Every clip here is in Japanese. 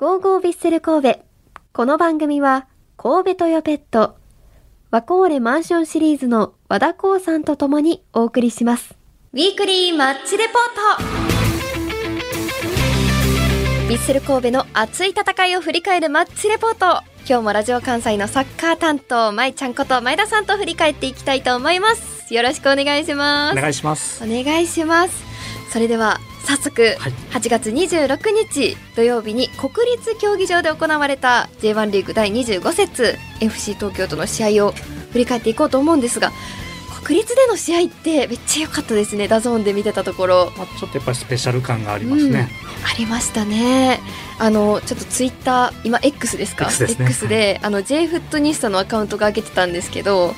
ゴーゴービッセル神戸。この番組は、神戸トヨペット、ワコーレマンションシリーズの和田光さんと共にお送りします。ウィークリーマッチレポートビッセル神戸の熱い戦いを振り返るマッチレポート。今日もラジオ関西のサッカー担当、まいちゃんこと前田さんと振り返っていきたいと思います。よろしくお願いします。お願いします。お願いしますそれでは早速、はい。8月26日土曜日に国立競技場で行われた J1 リーグ第25節 FC 東京との試合を振り返っていこうと思うんですが国立での試合ってめっちゃ良かったですね。 DAZN で見てたところ。まあ、ちょっとやっぱりスペシャル感がありますね。ありましたね。あのちょっとツイッター今 X ですか？X ですね。であの J フットニスタのアカウントが上げてたんですけど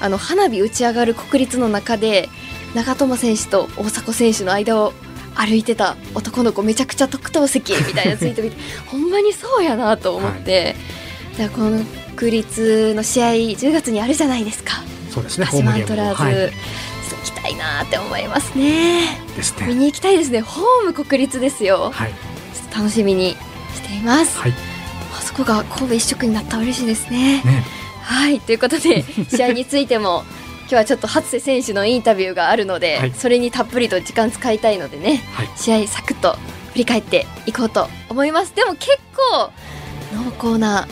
あの花火打ち上がる国立の中で長友選手と大迫選手の間を歩いてた男の子めちゃくちゃ特等席みたいなツイート見て ほんまにそうやなと思って、じゃあこの国立の試合10月にあるじゃないですか。そうですね。鹿島アントラーズ、はい、行きたいなって思いますね。ですね。見に行きたいですね。ホーム国立ですよ。はい。楽しみにしています、はい。あそこが神戸一色になったら嬉しいですね。ね。はい。ということで 試合についても今日はちょっと初瀬選手のインタビューがあるので、はい。それにたっぷりと時間使いたいのでねはい。試合サクッと振り返っていこうと思います。でも結構濃厚な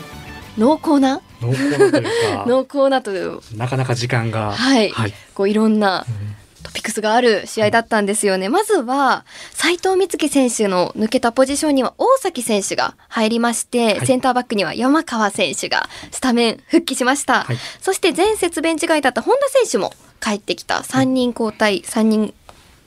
濃厚な？濃厚なというか、濃厚なという。なかなか時間が。はい。はい。こういろんなうんトピックスがある試合だったんですよね。まずは、斉藤美月選手の抜けたポジションには大崎選手が入りまして、はいセンターバックには山川選手がスタメン復帰しました。はいそして前節ベンチ外だった本田選手も帰ってきた3人交代、3人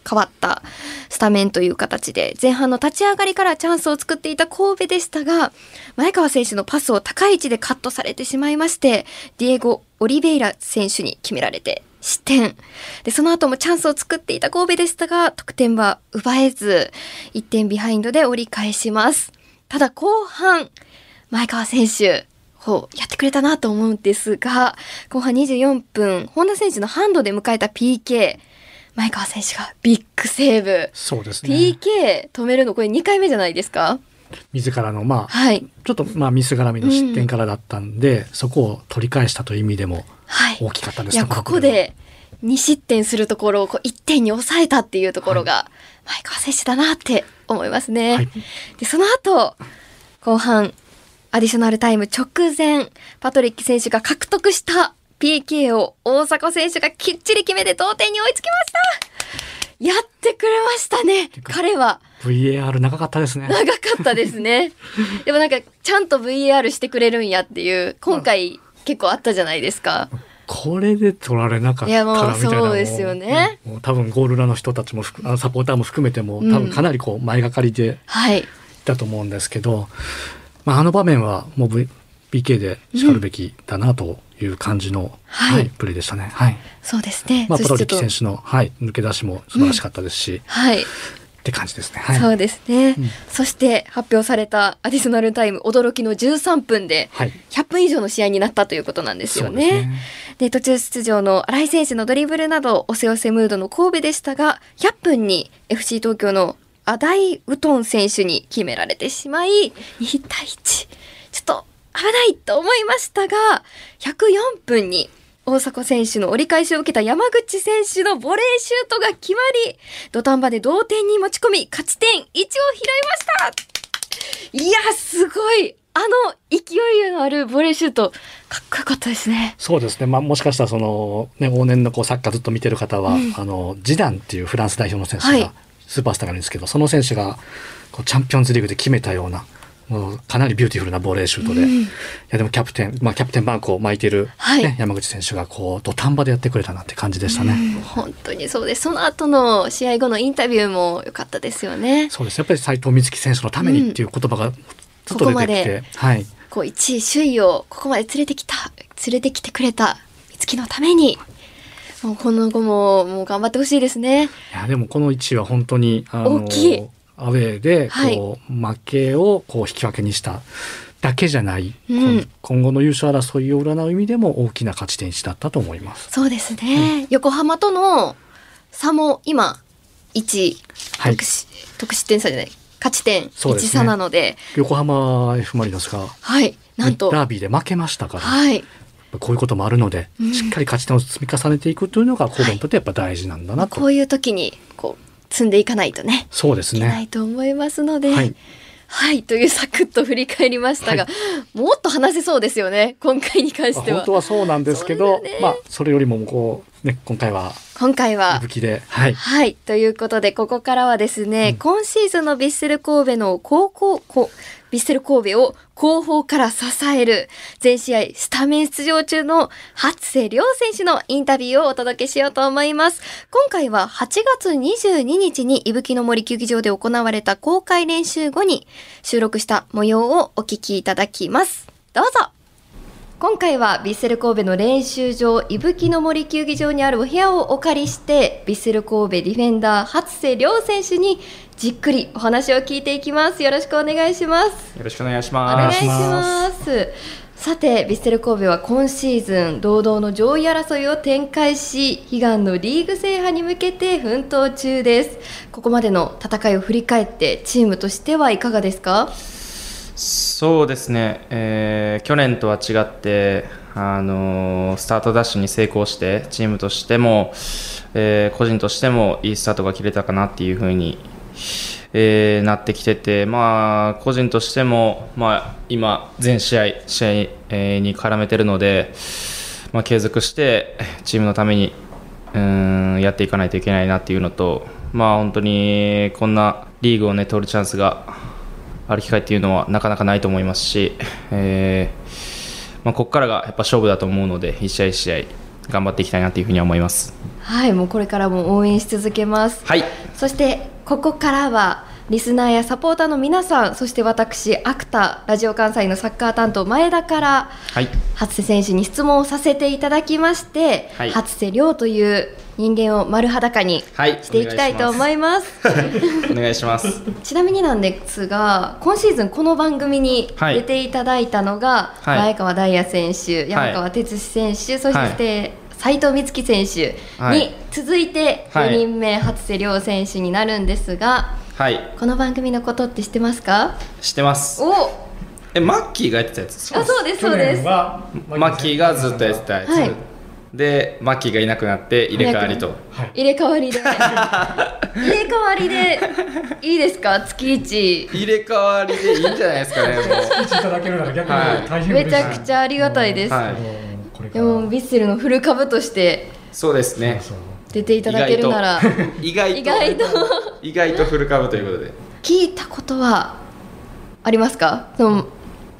変わったスタメンという形で前半の立ち上がりからチャンスを作っていた神戸でしたが前川選手のパスを高い位置でカットされてしまいましてディエゴ・オリベイラ選手に決められて失点。でその後もチャンスを作っていた神戸でしたが得点は奪えず1点ビハインドで折り返します。ただ後半前川選手こうやってくれたなと思うんですが後半24分本田選手のハンドで迎えた PK 前川選手がビッグセーブ。そうですね。PK 止めるのこれ2回目じゃないですか？自らのまあはい。ちょっとまあミス絡みの失点からだったんで、そこを取り返したという意味でもはい大きかったですね。いやここで2失点するところをこう1点に抑えたっていうところが前川選手だなって思いますね。はい。でその後後半アディショナルタイム直前パトリック選手が獲得した PK を大迫選手がきっちり決めて同点に追いつきました。やってくれましたね。彼は。VAR 長かったですね。長かったですね。でもなんかちゃんと VAR してくれるんやっていう今回結構あったじゃないですか。これで取られなかったらみたいなそうですよね。もう多分ゴール裏の人たちも含あのサポーターも含めてもうん多分かなりこう前がかりではいだと思うんですけど、まあ、あの場面はもう、PK でしかるべきだなという感じの、はい。はいプレーでしたね。はい。そうですね、まあ、プロリキ選手の、はい、抜け出しも素晴らしかったですし、はいって感じですね。はい、そうですね、うん。そして発表されたアディショナルタイム驚きの13分ではい。100分以上の試合になったということなんですよね。そうですね。で途中出場の新井選手のドリブルなど押せ押せムードの神戸でしたが100分に FC 東京のアダイ・ウトン選手に決められてしまい2対1ちょっと危ないと思いましたが104分に大迫選手の折り返しを受けた山口選手のボレーシュートが決まり土壇場で同点に持ち込み勝ち点1を拾いました。いやすごい。あの勢いのあるボレーシュート。かっこよかったですね。そうですね、まあ、もしかしたらその、ね、往年のこうサッカーずっと見てる方は、うん。あのジダンっていうフランス代表の選手はい。が、スーパースターがいるんですけどその選手がこうチャンピオンズリーグで決めたようなもうかなりビューティフルなボレーシュートで、うん。いやでもキャプテン、まあ、キャプテンマークを巻いている、はい。ね山口選手がこう土壇場でやってくれたなって感じでしたね。うん。本当にそうです。その後の試合後のインタビューも良かったですよね。そうです。やっぱり斉藤美月選手のためにっていう言葉がずっと出てきて、ここまではい、こう1位首位をここまで連れてきた連れてきてくれた美月のために。もうこの後ももう頑張ってほしいですね。いやでもこの1位は本当に大きいアウェーではい。こう、負けをこう引き分けにしただけじゃない、うん。こ今後の優勝争いを占う意味でも大きな勝ち点1だったと思います。そうですね。横浜との差も今1はい。得失点差じゃない勝ち点そうですね。1差なので。横浜 F・ マリノスがはい。なんと。ダービーで負けましたから、はい。こういうこともあるので、うん。しっかり勝ち点を積み重ねていくというのが神戸にとってやっぱ大事なんだなと、こういう時にこう積んでいかないとね。そうですいけないねと思いますので、はい。はい、というサクッと振り返りましたが、はもっと話せそうですよね、今回に関しては。本当。はそうなんですけど、ね。まあそれよりもこうね今回は今回は伊吹ではいはい。ということで、ここからはですね、うん今シーズンのヴィッセル神戸の高校、こヴィッセル神戸を後方から支える、全試合スタメン出場中の初瀬亮選手のインタビューをお届けしようと思います。今回は8月22日に伊吹の森球技場で行われた公開練習後に収録した模様をお聞きいただきます。どうぞ今回はヴィッセル神戸の練習場、伊吹の森球技場にあるお部屋をお借りして、ヴィッセル神戸ディフェンダー、初瀬亮選手にじっくりお話を聞いていきます。よろしくお願いします。よろしくお願いしお願ます。いします。さて、ヴィッセル神戸は今シーズン、堂々の上位争いを展開し、悲願のリーグ制覇に向けて奮闘中です。ここまでの戦いを振り返って、チームとしてはいかがですか？そうですね、えー去年とは違って、あのースタートダッシュに成功して、チームとしても、えー個人としてもいいスタートが切れたかなっていう風に、えなってきてて、まあ、個人としても、まあ、今、全試合、試合、えに絡めてるので、まあ、継続して、チームのために、うんやっていかないといけないなっていうのと、まあ、本当にこんなリーグを、ね、取るチャンスがある機会っていうのはなかなかないと思いますし、えーまあ、ここからがやっぱ勝負だと思うので一試合一試合頑張っていきたいなというふうには思います。はい、もうこれからも応援し続けます。はいそしてここからはリスナーやサポーターの皆さんそして私アクタラジオ関西のサッカー担当前田からはい。初瀬選手に質問をさせていただきまして、はい。初瀬亮という人間を丸裸にはい。していきたいと思います。お願いします。ちなみになんですが今シーズンこの番組にはい。出ていただいたのが、はい。前川大也選手、山川哲司選手、そして斉藤光希選手はい。に続いてはい4人目、初瀬亮選手になるんですがはい。この番組のことって知ってますか？知ってます。お！えマッキーがやってたやつ？あそうですそうです。はマッキーがずっとやってたやつ、はい。でマッキーがいなくなって入れ替わりと。はい。入れ替わりで。入れ替わりでいいですか？月一。入れ替わりでいいんじゃないですかねもう。いただけるなら逆はい。大変めちゃくちゃありがたいです、でもヴィッセルのフル株として。そうですね出ていただけるなら。意外と。意外と。意外とフル株ということで。聞いたことはありますか？その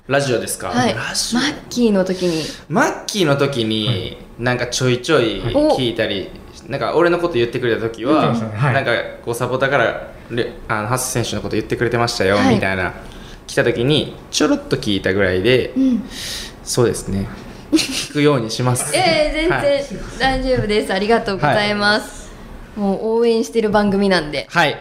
ラジオですか、はい。ラジオ。マッキーの時に。マッキーの時になんかちょいちょい聞いたり、なんか俺のこと言ってくれた時は、なんかこうサポーターからレあのハッス選手のこと言ってくれてましたよ、はい。みたいな。来た時にちょろっと聞いたぐらいで、うん。そうですね聞くようにします。えー、全はい。然大丈夫です、ありがとうございます、もう応援してる番組なんで。はい。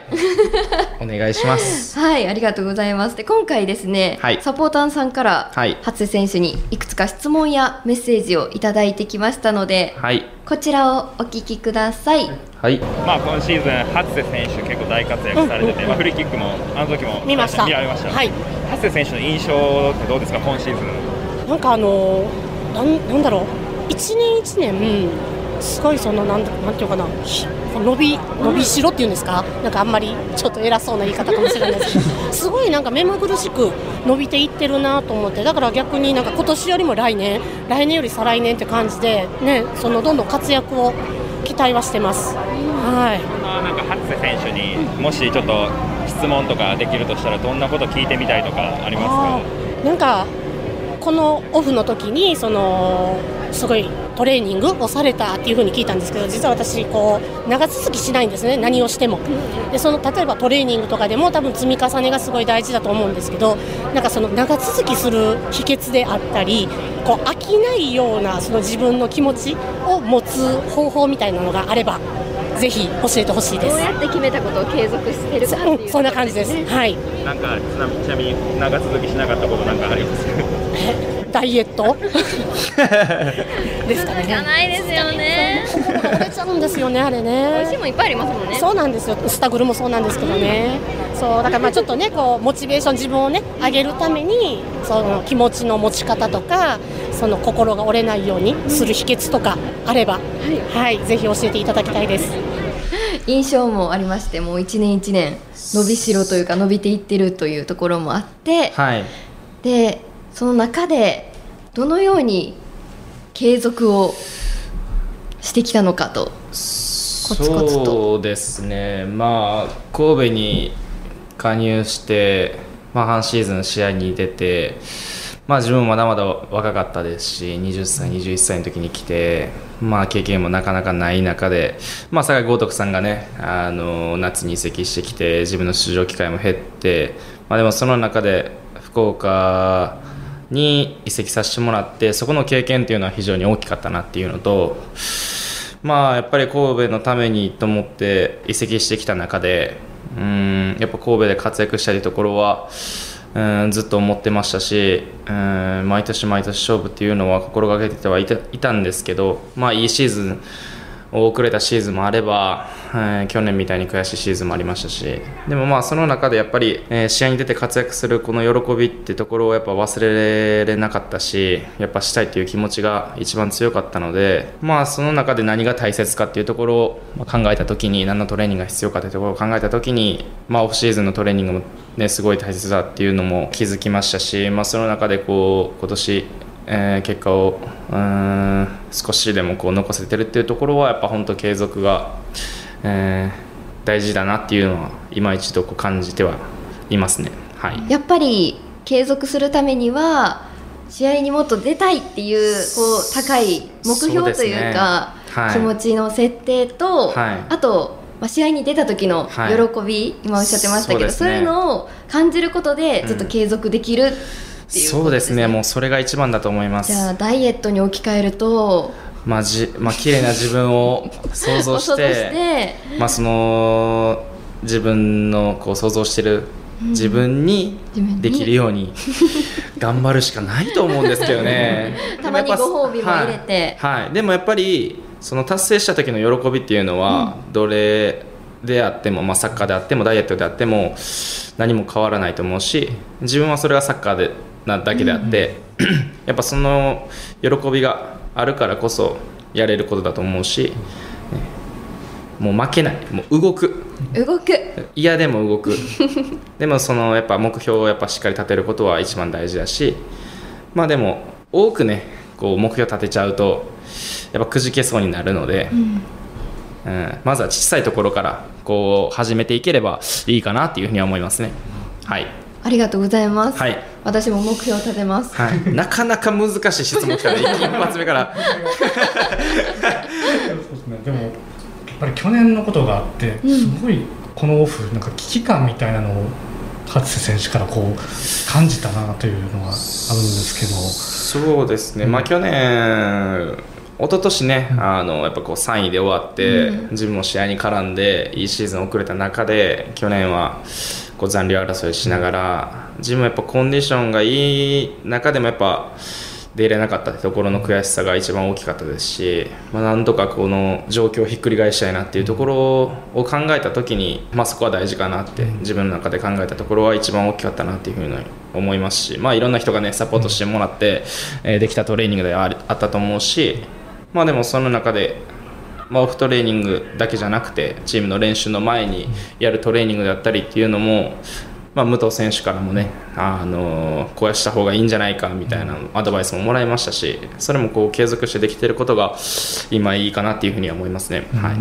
お願いします。はいありがとうございます。で今回ですね、はい。サポーターさんからはい。初瀬選手にいくつか質問やメッセージをいただいてきましたのではい。こちらをお聞きください。はい。まあ、今シーズン、初瀬選手、結構大活躍されてて、まあ、フリーキックもあの時も見ました。見られました、はい。初瀬選手の印象ってどうですか、今シーズン。なんかあのーなんなんだろう？一年一年すごいそのなんだなんていうかな？ひ伸び伸びしろっていうんですか？なんかあんまりちょっと偉そうな言い方かもしれないです。け どすごいなんか目まぐるしく伸びていってるなと思って。だから逆になんか今年よりも来年来年より再来年って感じでねそのどんどん活躍を期待はしてます。はい。まあ、なんか初瀬選手にもしちょっと質問とかできるとしたら、どんなこと聞いてみたいとかありますか？なんかこのオフの時にそのすごいトレーニングをされたっていう風に聞いたんですけど実は私こう長続きしないんですね。何をしても。でその例えばトレーニングとかでも多分積み重ねがすごい大事だと思うんですけどなんかその長続きする秘訣であったりこう飽きないようなその自分の気持ちを持つ方法みたいなのがあればぜひ教えてほしいです。どうやって決めたことを継続してるかっていう、うんそんな感じです。はい。なんかちなみちなみに長続きしなかったことなんかありますかダイエット？ですかね。じゃないですよね。折れちゃうんですよねあれね。美味しいもんいっぱいありますもんね。そうなんですよ。スタグルもそうなんですけどね。そうだからまあちょっとねこうモチベーション自分をね上げるためにその気持ちの持ち方とかその心が折れないようにする秘訣とかあれば、はい、ぜひ教えていただきたいです。印象もありましてもう一年一年伸びしろというか伸びていってるというところもあってはい。でその中でどのように継続をしてきたのかとコツコツと。そうですね。まあ神戸に加入して、まあ、半シーズン試合に出てまあ自分もまだまだ若かったですし20歳21歳の時に来てまあ経験もなかなかない中でまあ坂井豪徳さんがねあの夏に移籍してきて自分の出場機会も減ってまあでもその中で福岡に移籍させてもらってそこの経験っていうのは非常に大きかったなっていうのとまあやっぱり神戸のためにと思って移籍してきた中でうんやっぱ神戸で活躍したいところはうんずっと思ってましたしうん毎年毎年勝負っていうのは心がけてはいたいたんですけどまあいいシーズン遅れたシーズンもあれば、えー去年みたいに悔しいシーズンもありましたし。でもまあその中でやっぱり、えー試合に出て活躍するこの喜びってところをやっぱ忘れられなかったしやっぱしたいっていう気持ちが一番強かったのでまあその中で何が大切かっていうところを考えた時に何のトレーニングが必要かというところを考えた時にまあオフシーズンのトレーニングもねすごい大切だっていうのも気づきましたしまあその中でこう今年えー結果をうーん少しでもこう残せてるっていうところはやっぱ本当継続が、えー大事だなっていうのは今一度こう感じてはいますね。はい、やっぱり継続するためには試合にもっと出たいっていうこう高い目標というかね。はい。気持ちの設定と、はい。あと、まあ、試合に出た時のはい。喜び、今おっしゃってましたけどそう,、ね。いうのを感じることでずっと継続できるっていうことです、そうですね。もうそれが一番だと思います。じゃあダイエットに置き換えるとまあじまあ綺麗な自分を想像して まあその自分のこう想像してる自分にできるように 頑張るしかないと思うんですけどね。たまにご褒美も入れて。はい、はい。でもやっぱりその達成した時の喜びっていうのはどれであっても、まあ、サッカーであってもダイエットであっても何も変わらないと思うし自分はそれがサッカーでなだけであって、やっぱその喜びがあるからこそやれることだと思うし、ねもう負けない。もう動く。動く。嫌でも動く。でもそのやっぱ目標をやっぱしっかり立てることは一番大事だしまあでも多くねこう目標立てちゃうとやっぱくじけそうになるので、うん。まずは小さいところからこう始めていければいいかなっていうふうには思いますね。はい、ありがとうございます、はい。私も目標を立てます。はい、なかなか難しい質問来たね。一発目から。そうですね。でもやっぱり去年のことがあってすごいこのオフなんか危機感みたいなのを初瀬選手からこう感じたなというのがあるんですけど。そうですね、まあ去年、一昨年ね、あのやっぱこう3位で終わって、自分も試合に絡んで、いいシーズン遅れた中で、去年はこう残留争いしながら、自分もやっぱコンディションがいい中でもやっぱ出れなかったところの悔しさが一番大きかったですし、まあ、なんとかこの状況をひっくり返したいなっていうところを考えた時に、まあ、そこは大事かなって自分の中で考えたところは一番大きかったなっていうふうに思いますし、まあ、いろんな人がねサポートしてもらって、えーできたトレーニングであったと思うし、まあ、でもその中でまあ、オフトレーニングだけじゃなくてチームの練習の前にやるトレーニングだったりっていうのも、まあ、武藤選手からもね、あのこうした方がいいんじゃないかみたいなアドバイスももらいましたしそれもこう継続してできていることが今いいかなっていうふうには思いますね。はい。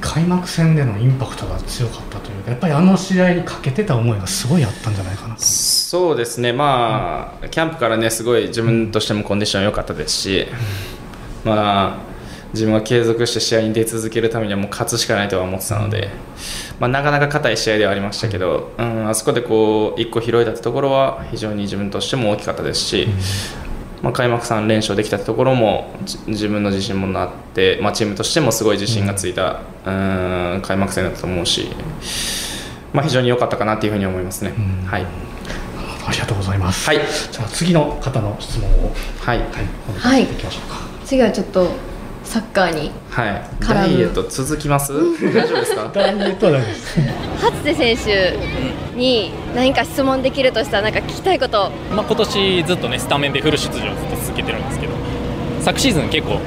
開幕戦でのインパクトが強かったというかやっぱりあの試合にかけてた思いがすごいあったんじゃないかなと。そうですね、まあ、キャンプからね、すごい自分としてもコンディション良かったですし、まあ、自分は継続して試合に出続けるためにはもう勝つしかないとは思ってたので、まあ、なかなか硬い試合ではありましたけど、うん、あそこでこう1個拾えたところは非常に自分としても大きかったですし、まあ、開幕3連勝できたところもじ自分の自信もあって、まあ、チームとしてもすごい自信がついた、うん、開幕戦だったと思うし、まあ、非常に良かったかなというふうに思いますね。はい。ありがとうございます。はい。じゃあ次の方の質問を、はい。はい、お願い。していきましょうか。次はちょっとサッカーにはい。ダイエット続きます？大丈夫ですか？ダイエットは大丈夫です。初瀬選手に何か質問できるとしたらなんか聞きたいこと。まあ、今年ずっとねスタメンでフル出場ずっと続けてるんですけど昨シーズン結構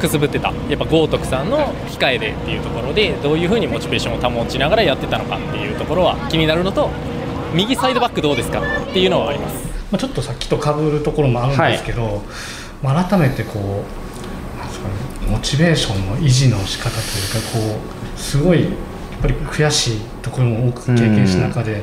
くすぶってた。やっぱ豪徳さんの控えでっていうところでどういうふうにモチベーションを保ちながらやってたのかっていうところは気になるのと右サイドバックどうですかっていうのはあります。まあちょっとさっきと被るところもあるんですけど、まあ改めてこうチベーションの維持の仕方というかこうすごいやっぱり悔しいところも多く経験した中で。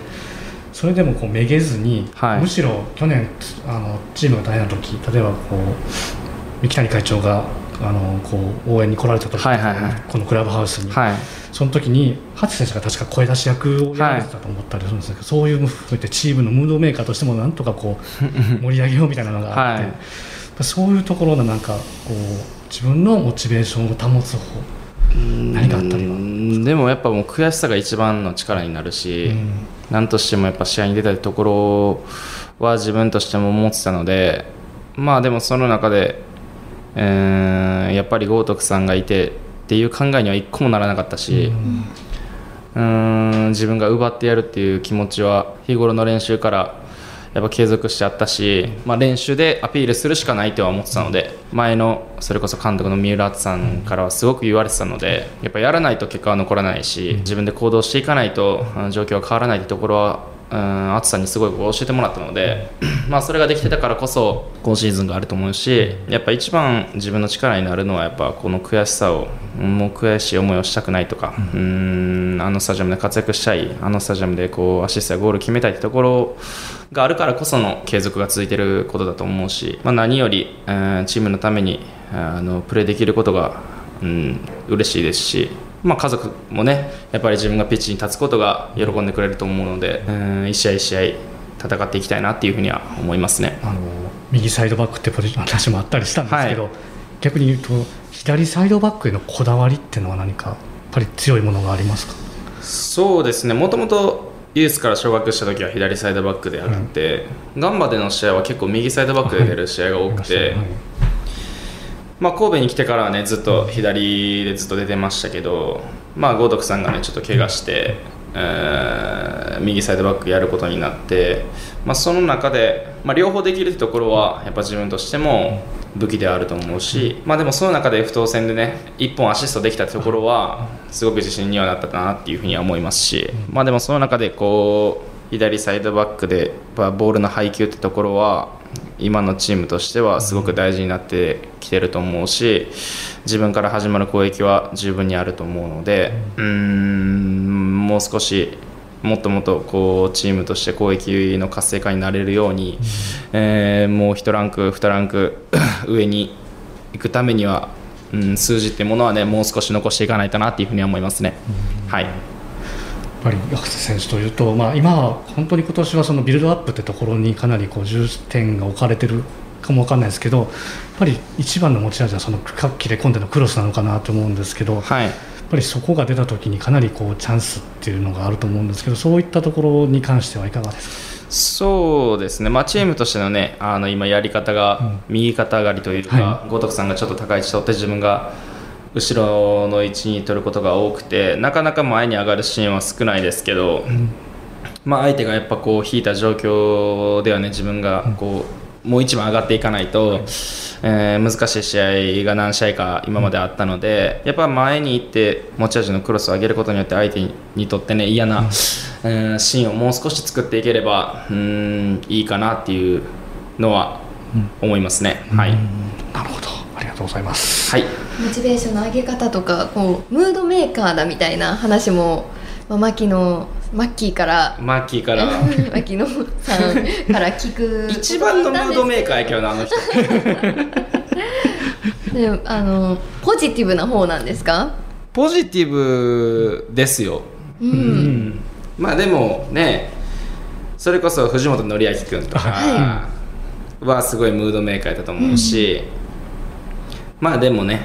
それでもこうめげずに、はい。むしろ去年あのチームが大変な時例えばこう三木谷会長があのこう応援に来られた時、はいはいはい。このクラブハウスに、はい。その時に初選手が確か声出し役をやられてたと思ったりするんですけど、そういうのも含めてチームのムードメーカーとしてもなんとかこう 盛り上げようみたいなのがあって、はい。そういうところのなんかこう自分のモチベーションを保つ方何かあったりは？うんでもやっぱもう悔しさが一番の力になるし、うん。何としてもやっぱ試合に出たいところは自分としても思ってたのでまあでもその中で、えーやっぱり豪徳さんがいてっていう考えには一個もならなかったし、うーん自分が奪ってやるっていう気持ちは日頃の練習からやっぱ継続しちゃったし、まあ、練習でアピールするしかないとは思ってたので前のそれこそ監督の三浦篤さんからはすごく言われてたのでやっぱやらないと結果は残らないし自分で行動していかないと状況は変わらないってところはうん敦さんにすごい教えてもらったので、まあそれができてたからこそ今シーズンがあると思うしやっぱ一番自分の力になるのはやっぱこの悔しさをもう悔しい思いをしたくないとか、うん。あのスタジアムで活躍したいあのスタジアムでこうアシストやゴール決めたいってところがあるからこその継続が続いてることだと思うし、まあ、何より、うんチームのためにあのプレーできることが、うん、嬉しいですし、まあ、家族もねやっぱり自分がピッチに立つことが喜んでくれると思うので、うん、一試合一試合戦っていきたいなっていうふうには思いますね。あの右サイドバックってポジションの話もあったりしたんですけど、はい。逆に言うと左サイドバックへのこだわりっていうのは何かやっぱり強いものがありますか？そうですね。もともとユースから昇格した時は左サイドバックであって、ガンバでの試合は結構右サイドバックで出る試合が多くて、はいまあ、神戸に来てからはねずっと左でずっと出てましたけど、まあ、豪徳さんがねちょっと怪我して、えー右サイドバックやることになって、まあ、その中で、まあ、両方できるところはやっぱ自分としても武器であると思うし、まあ、でもその中で不当戦でね1本アシストできたところはすごく自信にはなったかなっていうふうには思いますし、まあ、でもその中でこう左サイドバックでボールの配球ってところは今のチームとしてはすごく大事になってきてると思うし自分から始まる攻撃は十分にあると思うのでうんもう少しもっともっとこうチームとして攻撃の活性化になれるように、えもう1ランク2ランク 上に行くためには、うん、数字っていうものはねもう少し残していかないとなっていうふうに思いますね。はいぱり学生選手というと、まあ、今は本当に今年はそのビルドアップってところにかなりこう重点が置かれてるかもわかんないですけどやっぱり一番の持ち味はその各切れ込んでのクロスなのかなと思うんですけど、やっはいぱりそこが出た時にかなりこうチャンスっていうのがあると思うんですけどそういったところに関してはいかがですか？そうですね、まあ、チームとしての,、ね、あの今やり方が右肩上がりというか、は豪徳さんがちょっと高い位置取って自分が後ろの位置に取ることが多くてなかなか前に上がるシーンは少ないですけど、まあ、相手がやっぱこう引いた状況ではね自分がこう、もう一番上がっていかないと、えー難しい試合が何試合か今まであったので、やっぱ前に行って持ち味のクロスを上げることによって相手にとってね嫌な、えーシーンをもう少し作っていければうんいいかなっていうのは思いますね。はい、なるほど。ありがとうございます。はいモチベーションの上げ方とかこうムードメーカーだみたいな話も、まあ、マキのマッキーからマッキーから。マキノさんから聞く。一番のムードメーカーやけどなあの人。であのポジティブな方なんですか？ポジティブですよ。うん、まあでもねそれこそ藤本紀明君とかはすごいムードメーカーだと思うし、まあでもね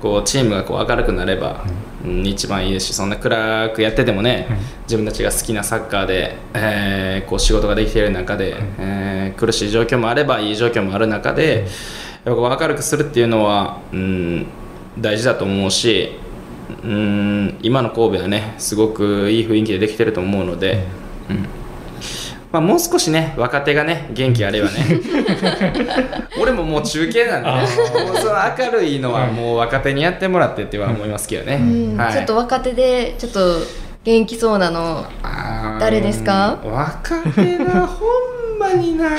こうチームがこう明るくなれば、うん。一番いいですしそんな暗くやっててもね、はい自分たちが好きなサッカーで、えーこう仕事ができている中で、えー苦しい状況もあればいい状況もある中で、やっぱ明るくするっていうのは、うん、大事だと思うし、うん、今の神戸はねすごくいい雰囲気でできてると思うので、うんまあ、もう少しね若手がね元気あればね。俺ももう中継なんでね。もうその明るいのはもう若手にやってもらってっては思いますけどね、うん。はい、ちょっと若手でちょっと元気そうなの誰ですか？若手なほんまにな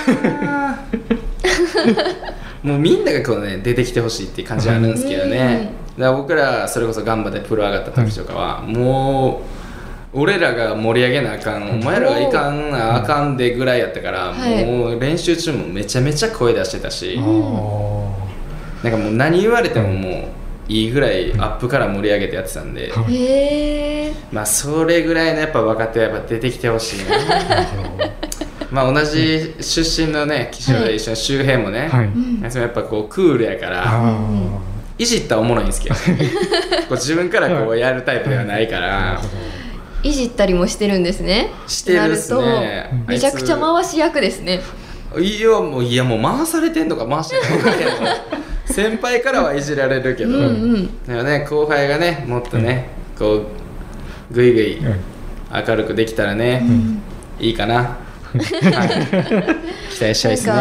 もうみんながこうね出てきてほしいっていう感じはあるんですけどね。だから僕らそれこそガンバでプロ上がった時とかは、もう俺らが盛り上げなあかんお前らがいかんなあかんでぐらいやったから、はい。もう練習中もめちゃめちゃ声出してたし、あなんかもう何言われてももういいぐらいアップから盛り上げてやってたんで、まあそれぐらいのやっぱ若手はやっぱ出てきてほしいな。まあ同じ出身のね岸和田一緒に周平もね、はい。やっぱこうクールやからあいじったらおもろいんですけど こう自分からこうやるタイプではないからいじったりもしてるんですね。してるっすね。めちゃくちゃ回し役ですね。いやもういやもう回されてんのか回してんのか。先輩からはいじられるけど、うんうん。でもね後輩がねもっとね、こうぐいぐいはい明るくできたらね、いいかな、はい、期待したいですね。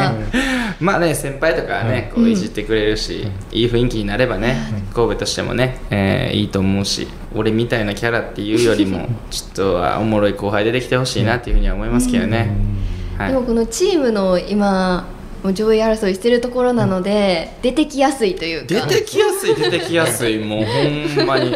まあね先輩とかはねこういじってくれるし、いい雰囲気になればね、神戸としてもね、えーいいと思うし俺みたいなキャラっていうよりもちょっとはおもろい後輩出てきてほしいなっていうふうには思いますけどね、はい。でもこのチームの今もう上位争いしてるところなので、出てきやすいというか。出てきやすい出てきやすい。もうほんまに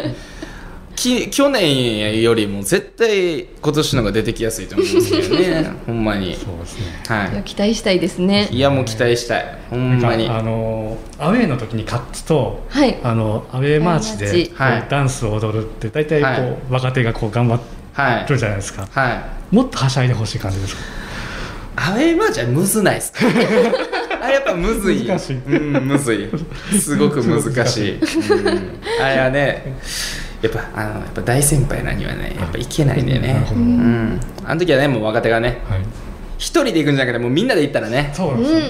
き去年よりも絶対今年の方が出てきやすいと思いますけどね。ほんまに。そうですね。は期待したいですね。いいやもう期待したい。ほんまに。あのアウェーの時に勝つとはい。あのアウェーマーチ。でダンスを踊るって大体こう、はい。若手がこう頑張はいるじゃないですか、はい。もっとはしゃいでほしい感じですか？アウェーマーチはむずないっす。か あれやっぱむずい。難しい。うんむずい。すごく難しい、うん、あれはねやっぱあのやっぱ大先輩なにはねやっぱいけないんだよね。うん。あの時はねもう若手がねはい。一人で行くんじゃなくてもうみんなで行ったらね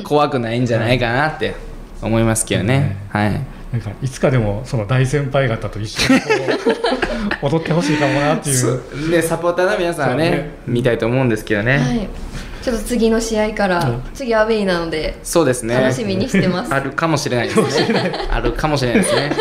怖くないんじゃないかなって思いますけどね、はい。なんかいつかでもその大先輩方と一緒に 踊ってほしいかもなっていう。ねサポーターの皆さんはねね。見たいと思うんですけどね、はい。ちょっと次の試合から、うん。次アウェイなのでそうですね。楽しみにしてます。あるかもしれないですね。あるかもしれないですね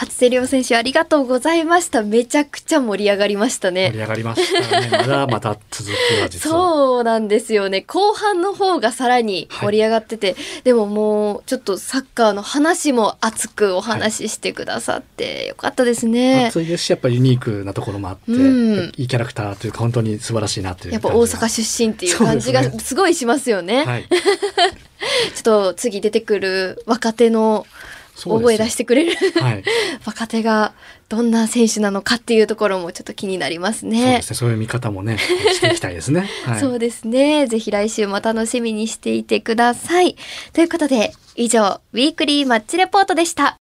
初瀬亮選手ありがとうございました。めちゃくちゃ盛り上がりました盛ねり上がりましたね。まだまた続くわ実は。そうなんですよね。後半の方がさらに盛り上がってて、でももうちょっとサッカーの話も熱くお話ししてくださってよかったですね、熱いですしやっぱりユニークなところもあって、うん。いいキャラクターというか本当に素晴らしいなというやっぱ大阪出身っていう感じがすすごいしますよね。はい、ちょっと次出てくる若手の大声出してくれるはい、若手がどんな選手なのかっていうところもちょっと気になりますそうねで。すねそういう見方もねしていきたいですね。はい、そうですね。ぜひ来週も楽しみにしていてください。ということで、以上、ウィークリーマッチレポートでした。